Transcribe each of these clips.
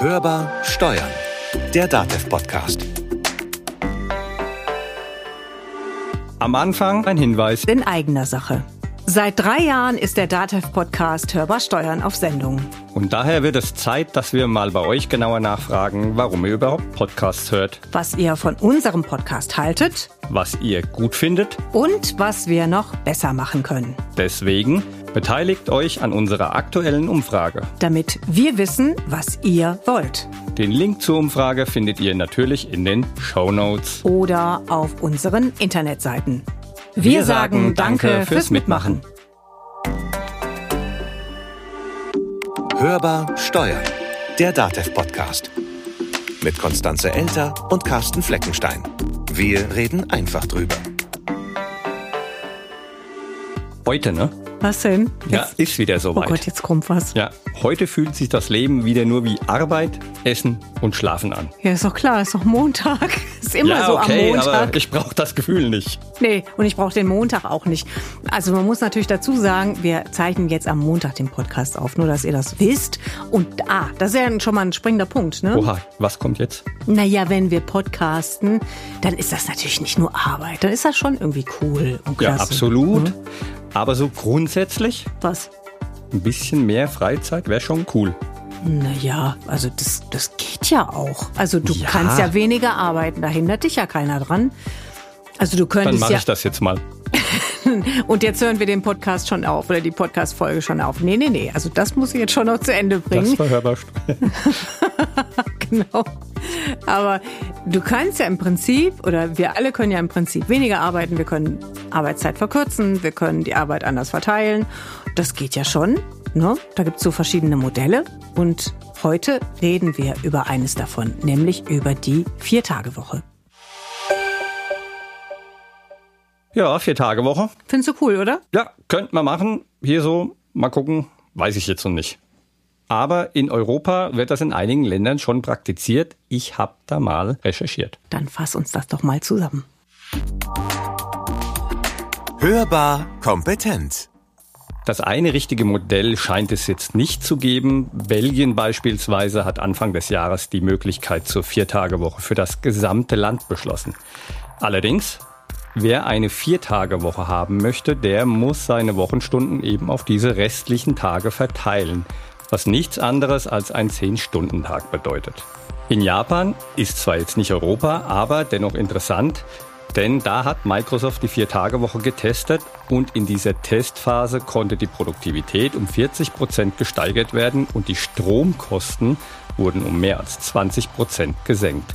Hörbar Steuern, der DATEV-Podcast. Am Anfang ein Hinweis. In eigener Sache. Seit drei Jahren ist der DATEV-Podcast Hörbar Steuern auf Sendung. Und daher wird es Zeit, dass wir mal bei euch genauer nachfragen, warum ihr überhaupt Podcasts hört, Was ihr von unserem Podcast haltet was ihr gut findet. und was wir noch besser machen können. Deswegen beteiligt euch an unserer aktuellen Umfrage. Damit wir wissen, was ihr wollt. Den Link zur Umfrage findet ihr natürlich in den Show Notes. Oder auf unseren Internetseiten. Wir, sagen Danke fürs Mitmachen. Hörbar Steuern, der DATEV-Podcast. Mit Konstanze Elter und Carsten Fleckenstein. Wir reden einfach drüber. Heute, ne? Was denn? Ja, Jetzt, ist wieder oh soweit. Gott, jetzt kommt was. Ja, heute fühlt sich das Leben wieder nur wie Arbeit, Essen und Schlafen an. Ja, ist doch klar, ist doch Montag. Ist immer ja, so okay, am Montag. aber ich brauche das Gefühl nicht. Nee, und ich brauche den Montag auch nicht. Also man muss natürlich dazu sagen, wir zeichnen jetzt am Montag den Podcast auf, nur dass ihr das wisst. Und ah, das ist ja schon mal ein springender Punkt, ne? Oha, was kommt jetzt? Naja, wenn wir podcasten, dann ist das natürlich nicht nur Arbeit, dann ist das schon irgendwie cool und Ja, klasse. absolut. Mhm. Aber so grundsätzlich, Was? ein bisschen mehr Freizeit wäre schon cool. Naja, also das, das geht ja auch. Also du Ja. kannst ja weniger arbeiten, da hindert dich ja keiner dran. Also du Dann könntest mache ja. ich das jetzt mal. Und jetzt hören wir den Podcast schon auf oder die Podcast-Folge schon auf. Nee, nee, nee. Also das muss ich jetzt schon noch zu Ende bringen. Das war hörbar. genau. Aber du kannst ja im Prinzip, oder wir alle können ja im Prinzip weniger arbeiten. Wir können Arbeitszeit verkürzen, wir können die Arbeit anders verteilen. Das geht ja schon. Ne? Da gibt es so verschiedene Modelle. Und heute reden wir über eines davon, nämlich über die Viertagewoche. Ja, vier Tage Woche. Findest du cool, oder? Ja, könnte man machen. Hier so, mal gucken, weiß ich jetzt noch nicht. Aber in Europa wird das in einigen Ländern schon praktiziert. Ich habe da mal recherchiert. Dann fass uns das doch mal zusammen. Hörbar kompetent. Das eine richtige Modell scheint es jetzt nicht zu geben. Belgien beispielsweise hat Anfang des Jahres die Möglichkeit zur Viertagewoche für das gesamte Land beschlossen. Allerdings, wer eine Viertagewoche haben möchte, der muss seine Wochenstunden eben auf diese restlichen Tage verteilen, was nichts anderes als ein 10-Stunden-Tag bedeutet. In Japan ist zwar jetzt nicht Europa, aber dennoch interessant, denn da hat Microsoft die Vier-Tage-Woche getestet und in dieser Testphase konnte die Produktivität um 40 Prozent gesteigert werden und die Stromkosten wurden um mehr als 20 Prozent gesenkt.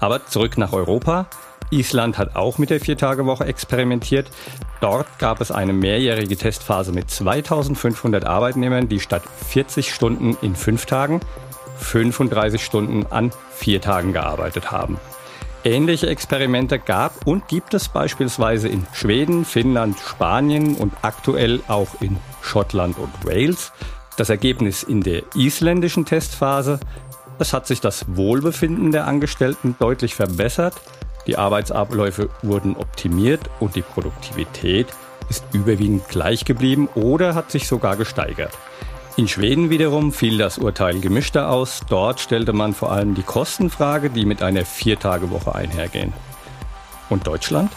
Aber zurück nach Europa. Island hat auch mit der Vier-Tage-Woche experimentiert. Dort gab es eine mehrjährige Testphase mit 2500 Arbeitnehmern, die statt 40 Stunden in fünf Tagen 35 Stunden an vier Tagen gearbeitet haben. Ähnliche Experimente gab und gibt es beispielsweise in Schweden, Finnland, Spanien und aktuell auch in Schottland und Wales. Das Ergebnis in der isländischen Testphase, es hat sich das Wohlbefinden der Angestellten deutlich verbessert, die Arbeitsabläufe wurden optimiert und die Produktivität ist überwiegend gleich geblieben oder hat sich sogar gesteigert. In Schweden wiederum fiel das Urteil gemischter aus. Dort stellte man vor allem die Kostenfrage, die mit einer Viertagewoche einhergehen. Und Deutschland?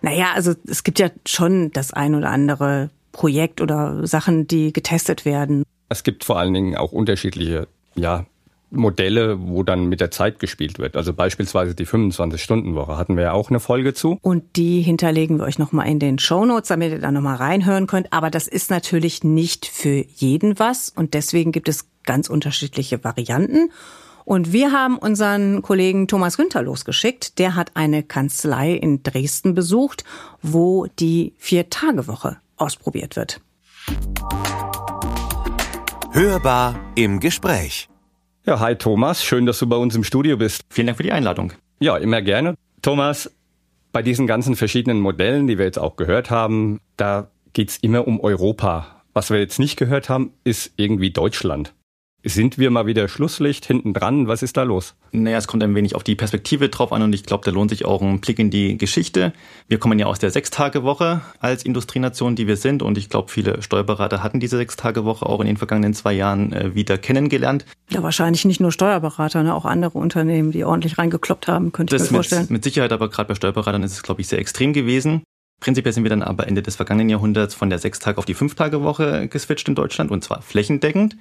Naja, also es gibt ja schon das ein oder andere Projekt oder Sachen, die getestet werden. Es gibt vor allen Dingen auch unterschiedliche ja, Modelle, wo dann mit der Zeit gespielt wird. Also beispielsweise die 25-Stunden-Woche hatten wir ja auch eine Folge zu. Und die hinterlegen wir euch nochmal in den Shownotes, damit ihr da nochmal reinhören könnt. Aber das ist natürlich nicht für jeden was. Und deswegen gibt es ganz unterschiedliche Varianten. Und wir haben unseren Kollegen Thomas Günther losgeschickt. Der hat eine Kanzlei in Dresden besucht, wo die Vier-Tage-Woche ausprobiert wird. Hörbar im Gespräch. Ja, hi Thomas, schön, dass du bei uns im Studio bist. Vielen Dank für die Einladung. Ja, immer gerne. Thomas, bei diesen ganzen verschiedenen Modellen, die wir jetzt auch gehört haben, da geht's immer um Europa. Was wir jetzt nicht gehört haben, ist irgendwie Deutschland. Sind wir mal wieder Schlusslicht hinten dran? Was ist da los? Naja, es kommt ein wenig auf die Perspektive drauf an und ich glaube, da lohnt sich auch ein Blick in die Geschichte. Wir kommen ja aus der Sechstagewoche als Industrienation, die wir sind und ich glaube, viele Steuerberater hatten diese Sechstagewoche auch in den vergangenen zwei Jahren äh, wieder kennengelernt. Ja, wahrscheinlich nicht nur Steuerberater, ne? auch andere Unternehmen, die ordentlich reingekloppt haben, könnte ich das mir vorstellen. Mit, mit Sicherheit, aber gerade bei Steuerberatern ist es, glaube ich, sehr extrem gewesen. Prinzipiell sind wir dann aber Ende des vergangenen Jahrhunderts von der Sechstag- auf die Fünftagewoche geswitcht in Deutschland und zwar flächendeckend.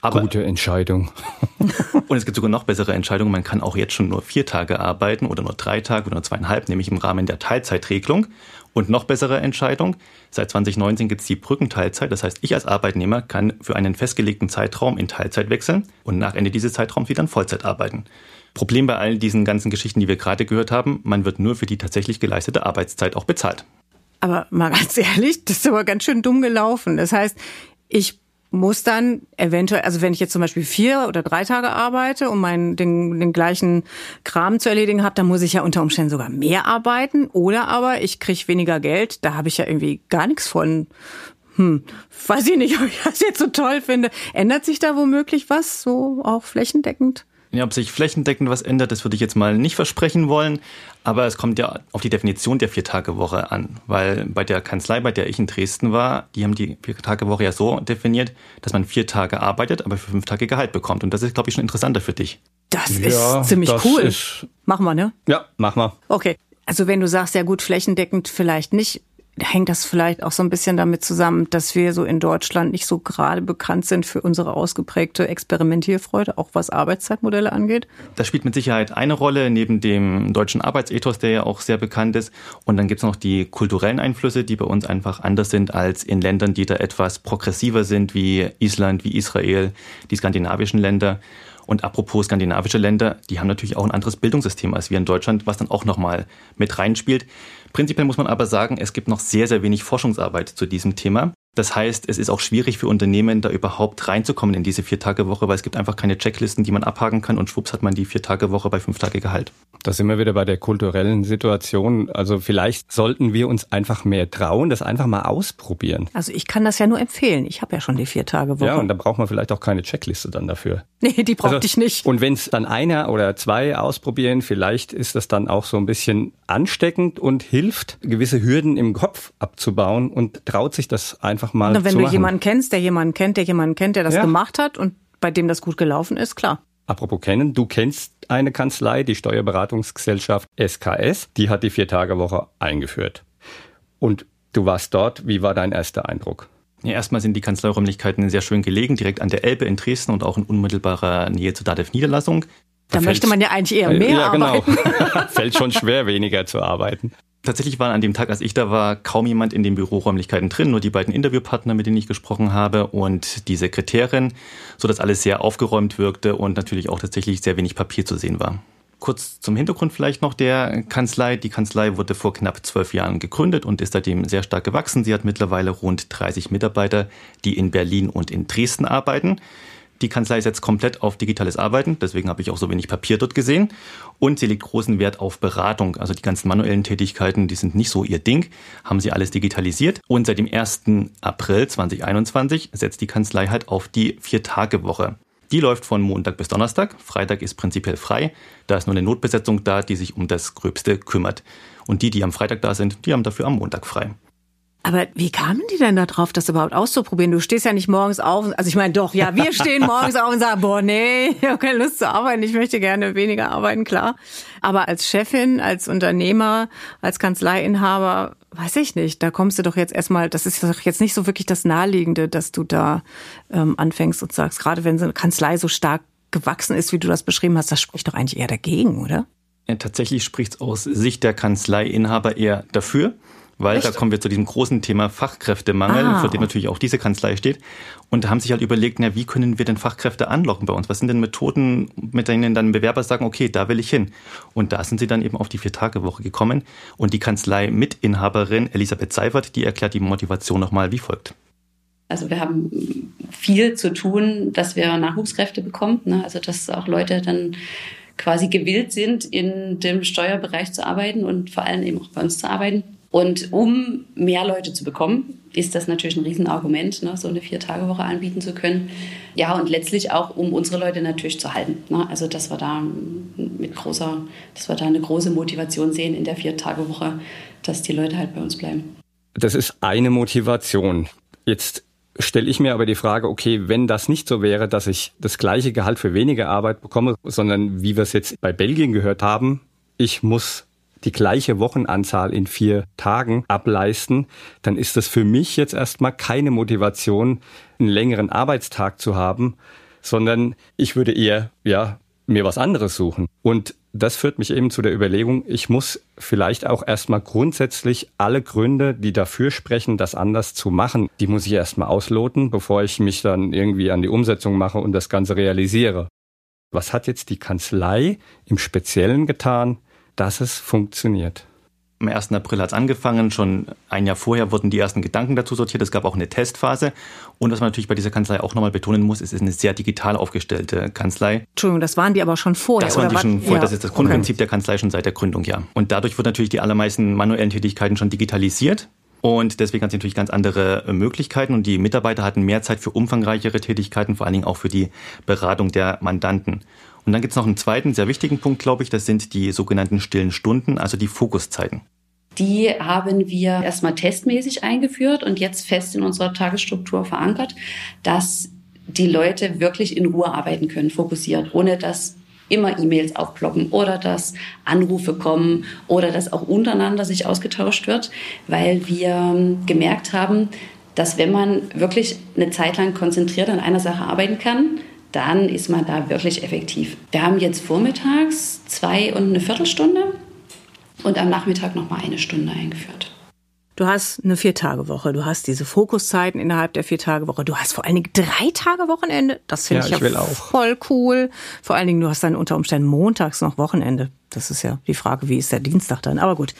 Aber Gute Entscheidung. und es gibt sogar noch bessere Entscheidungen. Man kann auch jetzt schon nur vier Tage arbeiten oder nur drei Tage oder nur zweieinhalb, nämlich im Rahmen der Teilzeitregelung. Und noch bessere Entscheidung, seit 2019 gibt es die Brückenteilzeit. Das heißt, ich als Arbeitnehmer kann für einen festgelegten Zeitraum in Teilzeit wechseln und nach Ende dieses Zeitraums wieder in Vollzeit arbeiten. Problem bei all diesen ganzen Geschichten, die wir gerade gehört haben, man wird nur für die tatsächlich geleistete Arbeitszeit auch bezahlt. Aber mal ganz ehrlich, das ist aber ganz schön dumm gelaufen. Das heißt, ich muss dann eventuell, also wenn ich jetzt zum Beispiel vier oder drei Tage arbeite, um meinen den, den gleichen Kram zu erledigen habe, dann muss ich ja unter Umständen sogar mehr arbeiten. Oder aber ich kriege weniger Geld, da habe ich ja irgendwie gar nichts von. Hm, weiß ich nicht, ob ich das jetzt so toll finde. Ändert sich da womöglich was, so auch flächendeckend? Ja, ob sich flächendeckend was ändert, das würde ich jetzt mal nicht versprechen wollen. Aber es kommt ja auf die Definition der Vier-Tage-Woche an. Weil bei der Kanzlei, bei der ich in Dresden war, die haben die Vier-Tage-Woche ja so definiert, dass man vier Tage arbeitet, aber für fünf Tage Gehalt bekommt. Und das ist, glaube ich, schon interessanter für dich. Das ja, ist ziemlich das cool. Ist machen wir, ne? Ja, machen wir. Okay. Also wenn du sagst, ja gut, flächendeckend vielleicht nicht, hängt das vielleicht auch so ein bisschen damit zusammen, dass wir so in Deutschland nicht so gerade bekannt sind für unsere ausgeprägte Experimentierfreude, auch was Arbeitszeitmodelle angeht? Das spielt mit Sicherheit eine Rolle, neben dem deutschen Arbeitsethos, der ja auch sehr bekannt ist. Und dann gibt es noch die kulturellen Einflüsse, die bei uns einfach anders sind als in Ländern, die da etwas progressiver sind, wie Island, wie Israel, die skandinavischen Länder. Und apropos skandinavische Länder, die haben natürlich auch ein anderes Bildungssystem als wir in Deutschland, was dann auch nochmal mit reinspielt. Prinzipiell muss man aber sagen, es gibt noch sehr, sehr wenig Forschungsarbeit zu diesem Thema. Das heißt, es ist auch schwierig für Unternehmen, da überhaupt reinzukommen in diese Vier-Tage-Woche, weil es gibt einfach keine Checklisten, die man abhaken kann und schwupps hat man die Vier-Tage-Woche bei fünf Tage Gehalt. Da sind wir wieder bei der kulturellen Situation. Also vielleicht sollten wir uns einfach mehr trauen, das einfach mal ausprobieren. Also ich kann das ja nur empfehlen. Ich habe ja schon die Vier-Tage-Woche. Ja, und da braucht man vielleicht auch keine Checkliste dann dafür. Nee, die brauchte also, ich nicht. Und wenn es dann einer oder zwei ausprobieren, vielleicht ist das dann auch so ein bisschen ansteckend und hilft, gewisse Hürden im Kopf abzubauen und traut sich das einfach mal Na, wenn zu du jemanden kennst, der jemanden kennt, der jemanden kennt, der das ja. gemacht hat und bei dem das gut gelaufen ist, klar. Apropos kennen, du kennst eine Kanzlei, die Steuerberatungsgesellschaft SKS, die hat die Vier-Tage-Woche eingeführt. Und du warst dort, wie war dein erster Eindruck? Ja, erstmal sind die Kanzleiräumlichkeiten sehr schön gelegen, direkt an der Elbe in Dresden und auch in unmittelbarer Nähe zur DATEV-Niederlassung. Da, da möchte man ja eigentlich eher mehr ja, genau. arbeiten. Fällt schon schwer, weniger zu arbeiten. Tatsächlich war an dem Tag, als ich da war, kaum jemand in den Büroräumlichkeiten drin, nur die beiden Interviewpartner, mit denen ich gesprochen habe und die Sekretärin, so dass alles sehr aufgeräumt wirkte und natürlich auch tatsächlich sehr wenig Papier zu sehen war. Kurz zum Hintergrund vielleicht noch der Kanzlei. Die Kanzlei wurde vor knapp zwölf Jahren gegründet und ist seitdem sehr stark gewachsen. Sie hat mittlerweile rund 30 Mitarbeiter, die in Berlin und in Dresden arbeiten. Die Kanzlei setzt komplett auf digitales Arbeiten, deswegen habe ich auch so wenig Papier dort gesehen. Und sie legt großen Wert auf Beratung. Also die ganzen manuellen Tätigkeiten, die sind nicht so ihr Ding, haben sie alles digitalisiert. Und seit dem 1. April 2021 setzt die Kanzlei halt auf die Vier-Tage-Woche. Die läuft von Montag bis Donnerstag. Freitag ist prinzipiell frei. Da ist nur eine Notbesetzung da, die sich um das Gröbste kümmert. Und die, die am Freitag da sind, die haben dafür am Montag frei. Aber wie kamen die denn da drauf, das überhaupt auszuprobieren? Du stehst ja nicht morgens auf, also ich meine doch, ja, wir stehen morgens auf und sagen, boah, nee, ich habe keine Lust zu arbeiten, ich möchte gerne weniger arbeiten, klar. Aber als Chefin, als Unternehmer, als Kanzleiinhaber, weiß ich nicht, da kommst du doch jetzt erstmal, das ist doch jetzt nicht so wirklich das Naheliegende, dass du da ähm, anfängst und sagst, gerade wenn so eine Kanzlei so stark gewachsen ist, wie du das beschrieben hast, das spricht doch eigentlich eher dagegen, oder? Ja, tatsächlich spricht es aus Sicht der Kanzleiinhaber eher dafür weil Echt? da kommen wir zu diesem großen Thema Fachkräftemangel, ah. für den natürlich auch diese Kanzlei steht. Und da haben sich halt überlegt, na, wie können wir denn Fachkräfte anlocken bei uns? Was sind denn Methoden, mit denen dann Bewerber sagen, okay, da will ich hin? Und da sind sie dann eben auf die Vier-Tage-Woche gekommen. Und die Kanzlei Mitinhaberin Elisabeth Seifert, die erklärt die Motivation nochmal wie folgt. Also wir haben viel zu tun, dass wir Nachwuchskräfte bekommen. Ne? Also dass auch Leute dann quasi gewillt sind, in dem Steuerbereich zu arbeiten und vor allem eben auch bei uns zu arbeiten. Und um mehr Leute zu bekommen, ist das natürlich ein Riesenargument, ne, so eine Vier-Tage-Woche anbieten zu können. Ja, und letztlich auch, um unsere Leute natürlich zu halten. Ne? Also, dass wir da mit großer, dass wir da eine große Motivation sehen in der Vier-Tage-Woche, dass die Leute halt bei uns bleiben. Das ist eine Motivation. Jetzt stelle ich mir aber die Frage, okay, wenn das nicht so wäre, dass ich das gleiche Gehalt für weniger Arbeit bekomme, sondern wie wir es jetzt bei Belgien gehört haben, ich muss die gleiche Wochenanzahl in vier Tagen ableisten, dann ist das für mich jetzt erstmal keine Motivation, einen längeren Arbeitstag zu haben, sondern ich würde eher, ja, mir was anderes suchen. Und das führt mich eben zu der Überlegung, ich muss vielleicht auch erstmal grundsätzlich alle Gründe, die dafür sprechen, das anders zu machen, die muss ich erstmal ausloten, bevor ich mich dann irgendwie an die Umsetzung mache und das Ganze realisiere. Was hat jetzt die Kanzlei im Speziellen getan, dass es funktioniert? Am 1. April hat es angefangen, schon ein Jahr vorher wurden die ersten Gedanken dazu sortiert. Es gab auch eine Testphase. Und was man natürlich bei dieser Kanzlei auch nochmal betonen muss, es ist eine sehr digital aufgestellte Kanzlei. Entschuldigung, das waren die aber schon vorher. Das waren die schon vorher. Ja. Das ist das Grundprinzip okay. der Kanzlei schon seit der Gründung, ja. Und dadurch wird natürlich die allermeisten manuellen Tätigkeiten schon digitalisiert. Und deswegen hat es natürlich ganz andere äh, Möglichkeiten und die Mitarbeiter hatten mehr Zeit für umfangreichere Tätigkeiten, vor allen Dingen auch für die Beratung der Mandanten. Und dann gibt es noch einen zweiten sehr wichtigen Punkt, glaube ich, das sind die sogenannten stillen Stunden, also die Fokuszeiten. Die haben wir erstmal testmäßig eingeführt und jetzt fest in unserer Tagesstruktur verankert, dass die Leute wirklich in Ruhe arbeiten können, fokussiert, ohne dass immer E-Mails aufploppen oder dass Anrufe kommen oder dass auch untereinander sich ausgetauscht wird, weil wir gemerkt haben, dass wenn man wirklich eine Zeit lang konzentriert an einer Sache arbeiten kann, dann ist man da wirklich effektiv. Wir haben jetzt vormittags zwei und eine Viertelstunde und am Nachmittag noch mal eine Stunde eingeführt. Du hast eine Vier-Tage-Woche, du hast diese Fokuszeiten innerhalb der Vier-Tage-Woche, du hast vor allen Dingen drei Tage Wochenende. Das finde ja, ich, ich ja voll cool. Vor allen Dingen, du hast dann unter Umständen montags noch Wochenende. Das ist ja die Frage, wie ist der Dienstag dann? Aber gut.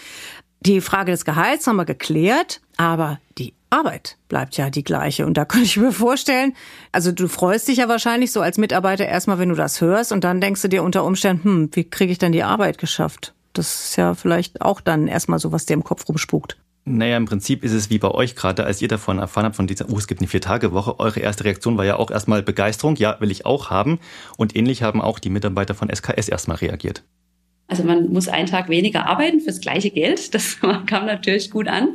Die Frage des Gehalts haben wir geklärt, aber die Arbeit bleibt ja die gleiche. Und da könnte ich mir vorstellen, also du freust dich ja wahrscheinlich so als Mitarbeiter erstmal, wenn du das hörst und dann denkst du dir unter Umständen, hm, wie kriege ich denn die Arbeit geschafft? Das ist ja vielleicht auch dann erstmal so, was dir im Kopf rumspukt. Naja, im Prinzip ist es wie bei euch gerade, als ihr davon erfahren habt, von dieser, oh, es gibt eine Vier-Tage-Woche. Eure erste Reaktion war ja auch erstmal Begeisterung. Ja, will ich auch haben. Und ähnlich haben auch die Mitarbeiter von SKS erstmal reagiert. Also man muss einen Tag weniger arbeiten fürs gleiche Geld. Das kam natürlich gut an.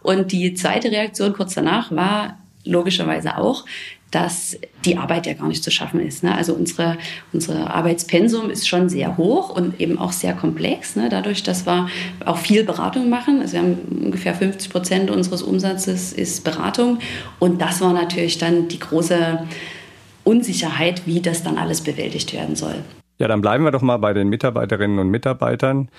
Und die zweite Reaktion kurz danach war logischerweise auch, dass die Arbeit ja gar nicht zu schaffen ist. Ne? Also unsere, unsere Arbeitspensum ist schon sehr hoch und eben auch sehr komplex, ne? dadurch, dass wir auch viel Beratung machen. Also wir haben ungefähr 50 Prozent unseres Umsatzes ist Beratung und das war natürlich dann die große Unsicherheit, wie das dann alles bewältigt werden soll. Ja, dann bleiben wir doch mal bei den Mitarbeiterinnen und Mitarbeitern.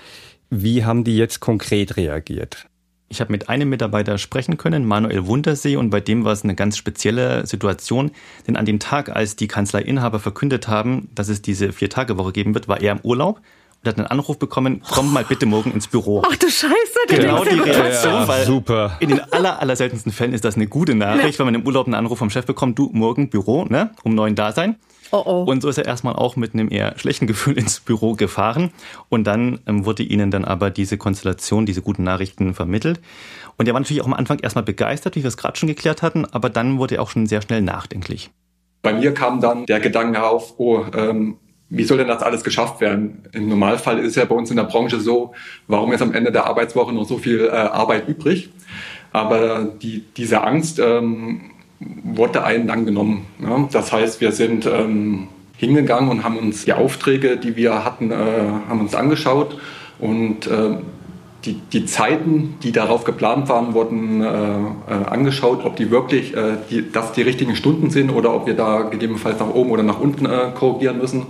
Wie haben die jetzt konkret reagiert? Ich habe mit einem Mitarbeiter sprechen können, Manuel Wundersee, und bei dem war es eine ganz spezielle Situation, denn an dem Tag, als die Kanzleiinhaber verkündet haben, dass es diese Vier-Tage-Woche geben wird, war er im Urlaub und hat einen Anruf bekommen, komm mal bitte morgen ins Büro. Ach du Scheiße, genau die Reaktion, ja, weil super. in den aller, aller seltensten Fällen ist das eine gute Nachricht, ja. wenn man im Urlaub einen Anruf vom Chef bekommt, du morgen Büro, ne, um neun da sein. Oh oh. Und so ist er erstmal auch mit einem eher schlechten Gefühl ins Büro gefahren. Und dann ähm, wurde ihnen dann aber diese Konstellation, diese guten Nachrichten vermittelt. Und er war natürlich auch am Anfang erstmal begeistert, wie wir es gerade schon geklärt hatten, aber dann wurde er auch schon sehr schnell nachdenklich. Bei mir kam dann der Gedanke auf, oh, ähm, wie soll denn das alles geschafft werden? Im Normalfall ist ja bei uns in der Branche so, warum ist am Ende der Arbeitswoche noch so viel äh, Arbeit übrig? Aber die, diese Angst ähm, wurde einen dann genommen. Ja? Das heißt, wir sind ähm, hingegangen und haben uns die Aufträge, die wir hatten, äh, haben uns angeschaut und äh, die, die Zeiten, die darauf geplant waren, wurden äh, äh, angeschaut, ob die wirklich, äh, die, dass die richtigen Stunden sind oder ob wir da gegebenenfalls nach oben oder nach unten äh, korrigieren müssen.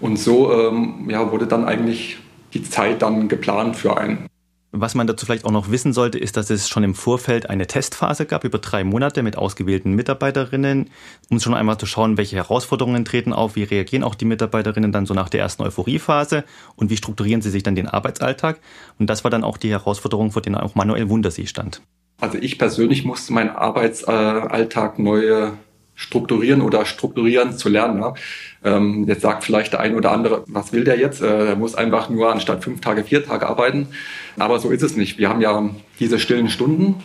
Und so ähm, ja, wurde dann eigentlich die Zeit dann geplant für einen. Was man dazu vielleicht auch noch wissen sollte, ist, dass es schon im Vorfeld eine Testphase gab über drei Monate mit ausgewählten Mitarbeiterinnen, um schon einmal zu schauen, welche Herausforderungen treten auf, wie reagieren auch die Mitarbeiterinnen dann so nach der ersten Euphoriephase und wie strukturieren sie sich dann den Arbeitsalltag. Und das war dann auch die Herausforderung, vor der auch Manuel Wundersee stand. Also ich persönlich musste meinen Arbeitsalltag neu strukturieren oder strukturieren zu lernen. Ja. Ähm, jetzt sagt vielleicht der ein oder andere, was will der jetzt? Äh, er muss einfach nur anstatt fünf Tage vier Tage arbeiten. Aber so ist es nicht. Wir haben ja diese stillen Stunden.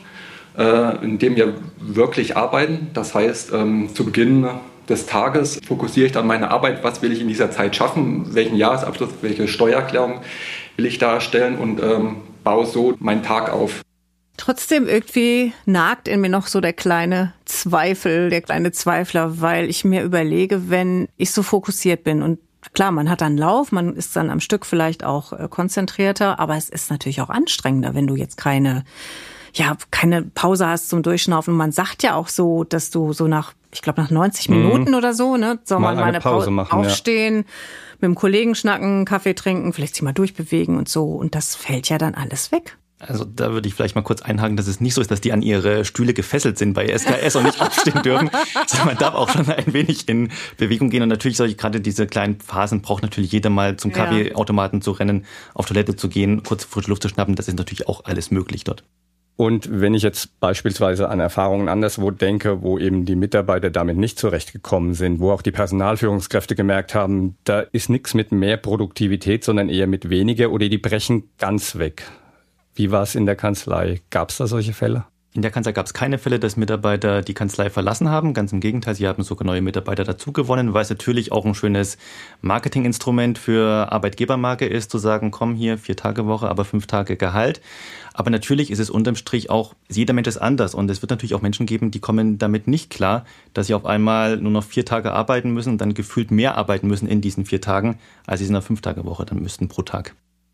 äh, in dem wir wirklich arbeiten. Das heißt, ähm, zu Beginn des Tages fokussiere ich dann meine Arbeit, was will ich in dieser Zeit schaffen, welchen Jahresabschluss, welche Steuererklärung will ich darstellen und ähm, baue so meinen Tag auf. Trotzdem irgendwie nagt in mir noch so der kleine Zweifel, der kleine Zweifler, weil ich mir überlege, wenn ich so fokussiert bin und klar, man hat dann Lauf, man ist dann am Stück vielleicht auch äh, konzentrierter, aber es ist natürlich auch anstrengender, wenn du jetzt keine ja, keine Pause hast zum Durchschnaufen. Man sagt ja auch so, dass du so nach, ich glaube, nach 90 mhm. Minuten oder so, ne, soll mal man mal eine Pause, machen, aufstehen, ja. mit dem Kollegen schnacken, Kaffee trinken, vielleicht sich mal durchbewegen und so. Und das fällt ja dann alles weg. Also da würde ich vielleicht mal kurz einhaken, dass es nicht so ist, dass die an ihre Stühle gefesselt sind bei SKS und nicht aufstehen dürfen, sondern man darf auch schon ein wenig in Bewegung gehen. Und natürlich solche gerade diese kleinen Phasen braucht natürlich jeder mal zum Kaffeeautomaten zu rennen, auf Toilette zu gehen, kurz frische Luft zu schnappen. Das ist natürlich auch alles möglich dort. Und wenn ich jetzt beispielsweise an Erfahrungen anderswo denke, wo eben die Mitarbeiter damit nicht zurechtgekommen sind, wo auch die Personalführungskräfte gemerkt haben, da ist nichts mit mehr Produktivität, sondern eher mit weniger oder die brechen ganz weg. Wie war es in der Kanzlei? Gab es da solche Fälle? In der Kanzlei gab es keine Fälle, dass Mitarbeiter die Kanzlei verlassen haben. Ganz im Gegenteil, sie haben sogar neue Mitarbeiter dazugewonnen, weil es natürlich auch ein schönes Marketinginstrument für Arbeitgebermarke ist, zu sagen, komm hier, vier Tage Woche, aber fünf Tage Gehalt. Aber natürlich ist es unterm Strich auch, jeder Mensch ist anders und es wird natürlich auch Menschen geben, die kommen damit nicht klar, dass sie auf einmal nur noch vier Tage arbeiten müssen und dann gefühlt mehr arbeiten müssen in diesen vier Tagen, als sie in einer Fünf-Tage-Woche dann müssten pro Tag.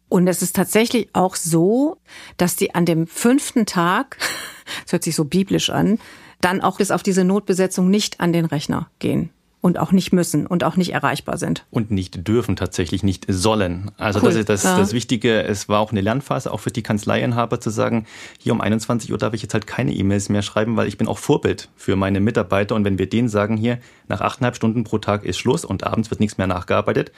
Und es ist tatsächlich auch so, dass die an dem fünften Tag, das hört sich so biblisch an, dann auch bis auf diese Notbesetzung nicht an den Rechner gehen und auch nicht müssen und auch nicht erreichbar sind. Und nicht dürfen, tatsächlich nicht sollen. Also cool. das ist das, ja. das Wichtige. Es war auch eine Lernphase, auch für die Kanzleiinhaber zu sagen, hier um 21 Uhr darf ich jetzt halt keine E-Mails mehr schreiben, weil ich bin auch Vorbild für meine Mitarbeiter. Und wenn wir denen sagen, hier nach achteinhalb Stunden pro Tag ist Schluss und abends wird nichts mehr nachgearbeitet,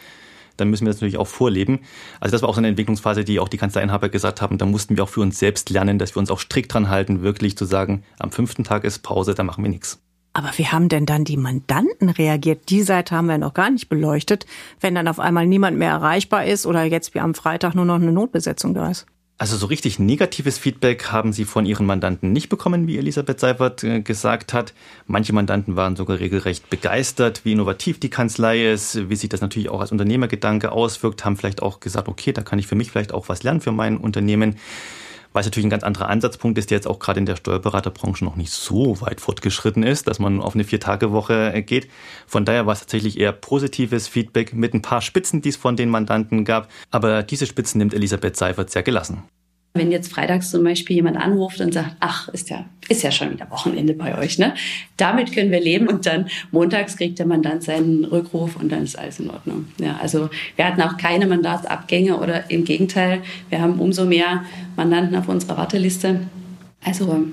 dann müssen wir das natürlich auch vorleben. Also das war auch so eine Entwicklungsphase, die auch die Kanzleiinhaber gesagt haben, da mussten wir auch für uns selbst lernen, dass wir uns auch strikt dran halten, wirklich zu sagen, am fünften Tag ist Pause, da machen wir nichts. Aber wie haben denn dann die Mandanten reagiert? Die Seite haben wir noch gar nicht beleuchtet, wenn dann auf einmal niemand mehr erreichbar ist oder jetzt wie am Freitag nur noch eine Notbesetzung da ist. Also so richtig negatives Feedback haben Sie von Ihren Mandanten nicht bekommen, wie Elisabeth Seifert äh, gesagt hat. Manche Mandanten waren sogar regelrecht begeistert, wie innovativ die Kanzlei ist, wie sich das natürlich auch als Unternehmergedanke auswirkt, haben vielleicht auch gesagt, okay, da kann ich für mich vielleicht auch was lernen für mein Unternehmen es natürlich ein ganz anderer Ansatzpunkt ist, der jetzt auch gerade in der Steuerberaterbranche noch nicht so weit fortgeschritten ist, dass man auf eine Vier-Tage-Woche äh, geht. Von daher war es tatsächlich eher positives Feedback mit ein paar Spitzen, die es von den Mandanten gab. Aber diese Spitzen nimmt Elisabeth Seifert sehr gelassen. Wenn jetzt freitags zum Beispiel jemand anruft und sagt, ach, ist ja, ist ja schon wieder Wochenende bei euch, ne? Damit können wir leben und dann montags kriegt der Mandant seinen Rückruf und dann ist alles in Ordnung. Ja, also wir hatten auch keine Mandatsabgänge oder im Gegenteil, wir haben umso mehr Mandanten auf unserer Warteliste. Also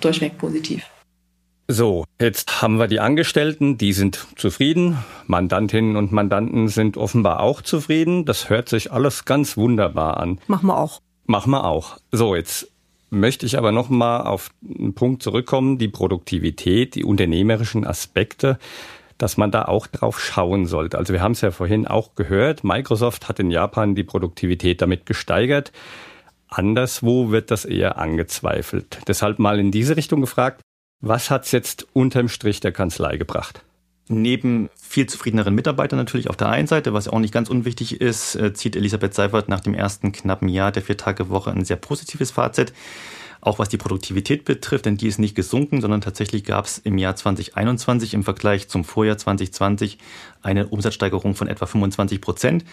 durchweg positiv. So, jetzt haben wir die Angestellten, die sind zufrieden. Mandantinnen und Mandanten sind offenbar auch zufrieden. Das hört sich alles ganz wunderbar an. Machen wir auch. Machen wir auch. So, jetzt möchte ich aber noch mal auf einen Punkt zurückkommen, die Produktivität, die unternehmerischen Aspekte, dass man da auch drauf schauen sollte. Also wir haben es ja vorhin auch gehört, Microsoft hat in Japan die Produktivität damit gesteigert. Anderswo wird das eher angezweifelt. Deshalb mal in diese Richtung gefragt, was hat's jetzt unterm Strich der Kanzlei gebracht? Neben viel zufriedeneren Mitarbeitern natürlich auf der einen Seite, was auch nicht ganz unwichtig ist, äh, zieht Elisabeth Seifert nach dem ersten knappen Jahr der Vier-Tage-Woche ein sehr positives Fazit. Auch was die Produktivität betrifft, denn die ist nicht gesunken, sondern tatsächlich gab es im Jahr 2021 im Vergleich zum Vorjahr 2020 eine Umsatzsteigerung von etwa 25 Prozent.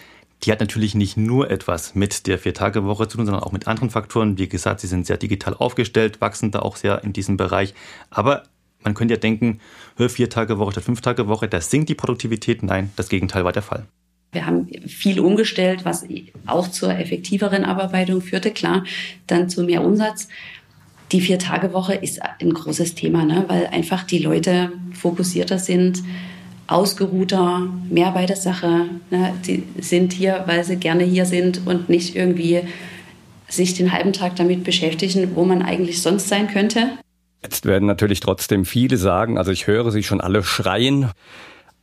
Die hat natürlich nicht nur etwas mit der Vier-Tage-Woche zu tun, sondern auch mit anderen Faktoren. Wie gesagt, sie sind sehr digital aufgestellt, wachsen da auch sehr in diesem Bereich. Aber man könnte ja denken, vier Tage Woche statt fünf Tage Woche, das sinkt die Produktivität. Nein, das Gegenteil war der Fall. Wir haben viel umgestellt, was auch zur effektiveren Abarbeitung führte, klar, dann zu mehr Umsatz. Die Vier-Tage-Woche ist ein großes Thema, ne? weil einfach die Leute fokussierter sind, ausgeruhter, mehr bei der Sache. Ne? Die sind hier, weil sie gerne hier sind und nicht irgendwie sich den halben Tag damit beschäftigen, wo man eigentlich sonst sein könnte. Jetzt werden natürlich trotzdem viele sagen, also ich höre sie schon alle schreien,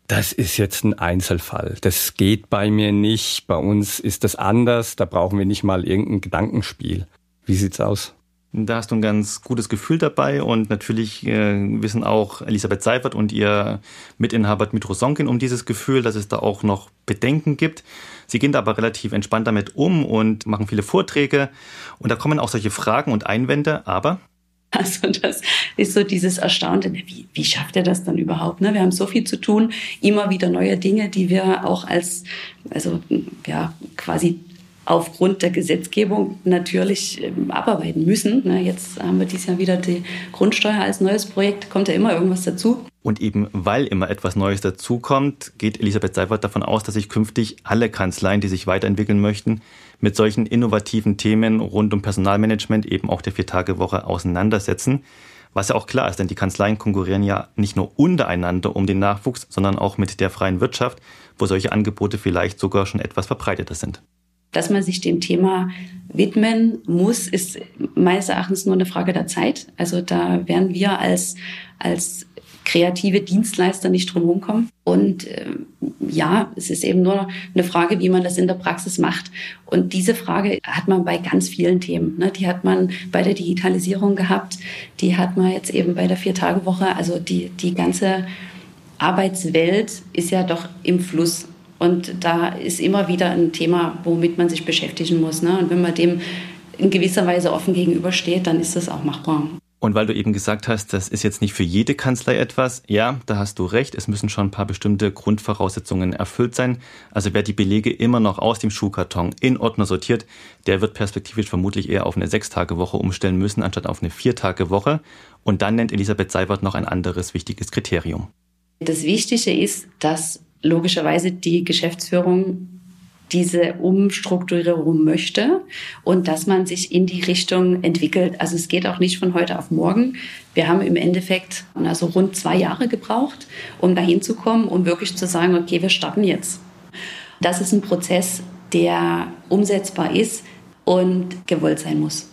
das ist jetzt ein Einzelfall. Das geht bei mir nicht. Bei uns ist das anders. Da brauchen wir nicht mal irgendein Gedankenspiel. Wie sieht's aus? Da hast du ein ganz gutes Gefühl dabei und natürlich äh, wissen auch Elisabeth Seifert und ihr Mitinhaber Dmitro Sonkin um dieses Gefühl, dass es da auch noch Bedenken gibt. Sie gehen da aber relativ entspannt damit um und machen viele Vorträge und da kommen auch solche Fragen und Einwände, aber also das ist so dieses Erstaunte, wie, wie schafft er das dann überhaupt? Ne? Wir haben so viel zu tun, immer wieder neue Dinge, die wir auch als, also ja, quasi aufgrund der Gesetzgebung natürlich ähm, abarbeiten müssen. Jetzt haben wir dieses Jahr wieder die Grundsteuer als neues Projekt, kommt ja immer irgendwas dazu. Und eben weil immer etwas Neues dazukommt, geht Elisabeth Seifert davon aus, dass sich künftig alle Kanzleien, die sich weiterentwickeln möchten, mit solchen innovativen Themen rund um Personalmanagement, eben auch der Vier-Tage-Woche auseinandersetzen. Was ja auch klar ist, denn die Kanzleien konkurrieren ja nicht nur untereinander um den Nachwuchs, sondern auch mit der freien Wirtschaft, wo solche Angebote vielleicht sogar schon etwas verbreiteter sind. Dass man sich dem Thema widmen muss, ist meines Erachtens nur eine Frage der Zeit. Also da werden wir als, als kreative Dienstleister nicht drum kommen. Und äh, ja, es ist eben nur eine Frage, wie man das in der Praxis macht. Und diese Frage hat man bei ganz vielen Themen. Ne? Die hat man bei der Digitalisierung gehabt, die hat man jetzt eben bei der Vier-Tage-Woche. Also die, die ganze Arbeitswelt ist ja doch im Fluss. Und da ist immer wieder ein Thema, womit man sich beschäftigen muss. Ne? Und wenn man dem in gewisser Weise offen gegenübersteht, dann ist das auch machbar. Und weil du eben gesagt hast, das ist jetzt nicht für jede Kanzlei etwas, ja, da hast du recht, es müssen schon ein paar bestimmte Grundvoraussetzungen erfüllt sein. Also wer die Belege immer noch aus dem Schuhkarton in Ordner sortiert, der wird perspektivisch vermutlich eher auf eine Sechstage-Woche umstellen müssen, anstatt auf eine Viertage-Woche. Und dann nennt Elisabeth Seibert noch ein anderes wichtiges Kriterium. Das Wichtige ist, dass logischerweise die Geschäftsführung diese Umstrukturierung möchte und dass man sich in die Richtung entwickelt. Also es geht auch nicht von heute auf morgen. Wir haben im Endeffekt also rund zwei Jahre gebraucht, um dahin zu kommen, um wirklich zu sagen, okay, wir starten jetzt. Das ist ein Prozess, der umsetzbar ist und gewollt sein muss.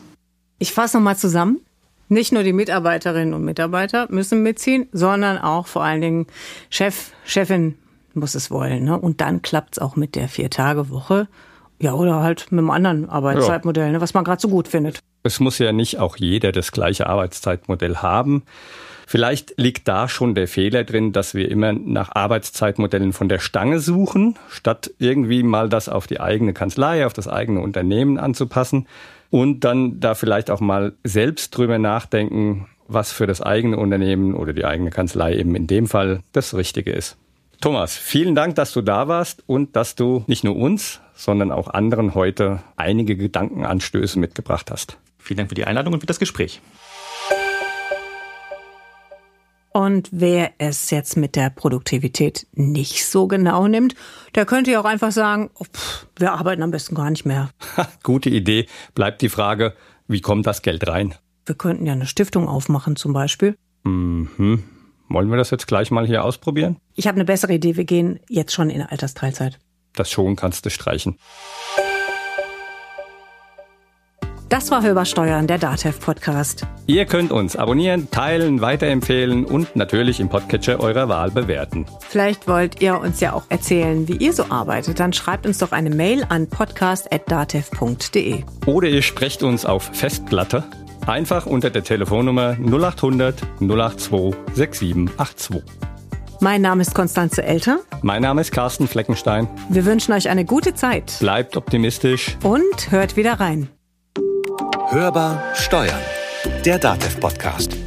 Ich fasse nochmal zusammen. Nicht nur die Mitarbeiterinnen und Mitarbeiter müssen mitziehen, sondern auch vor allen Dingen Chef, Chefin muss es wollen. Ne? Und dann klappt es auch mit der Vier-Tage-Woche. Ja, oder halt mit einem anderen Arbeitszeitmodell, ne, was man gerade so gut findet. Es muss ja nicht auch jeder das gleiche Arbeitszeitmodell haben. Vielleicht liegt da schon der Fehler drin, dass wir immer nach Arbeitszeitmodellen von der Stange suchen, statt irgendwie mal das auf die eigene Kanzlei, auf das eigene Unternehmen anzupassen und dann da vielleicht auch mal selbst drüber nachdenken, was für das eigene Unternehmen oder die eigene Kanzlei eben in dem Fall das Richtige ist. Thomas, vielen Dank, dass du da warst und dass du nicht nur uns, sondern auch anderen heute einige Gedankenanstöße mitgebracht hast. Vielen Dank für die Einladung und für das Gespräch. Und wer es jetzt mit der Produktivität nicht so genau nimmt, der könnte ja auch einfach sagen, oh, pff, wir arbeiten am besten gar nicht mehr. Gute Idee. Bleibt die Frage, wie kommt das Geld rein? Wir könnten ja eine Stiftung aufmachen zum Beispiel. Mhm. Wollen wir das jetzt gleich mal hier ausprobieren? Ich habe eine bessere Idee. Wir gehen jetzt schon in Altersteilzeit. Das schon kannst du streichen. Das war Hörbar Steuern, der DATEV Podcast. Ihr könnt uns abonnieren, teilen, weiterempfehlen und natürlich im Podcatcher eurer Wahl bewerten. Vielleicht wollt ihr uns ja auch erzählen, wie ihr so arbeitet. Dann schreibt uns doch eine Mail an podcast.datev.de. Oder ihr sprecht uns auf Festplatte Einfach unter der Telefonnummer 0800 082 6782. Mein Name ist Konstanze Elter. Mein Name ist Carsten Fleckenstein. Wir wünschen euch eine gute Zeit. Bleibt optimistisch. Und hört wieder rein. Hörbar Steuern. Der Datev Podcast.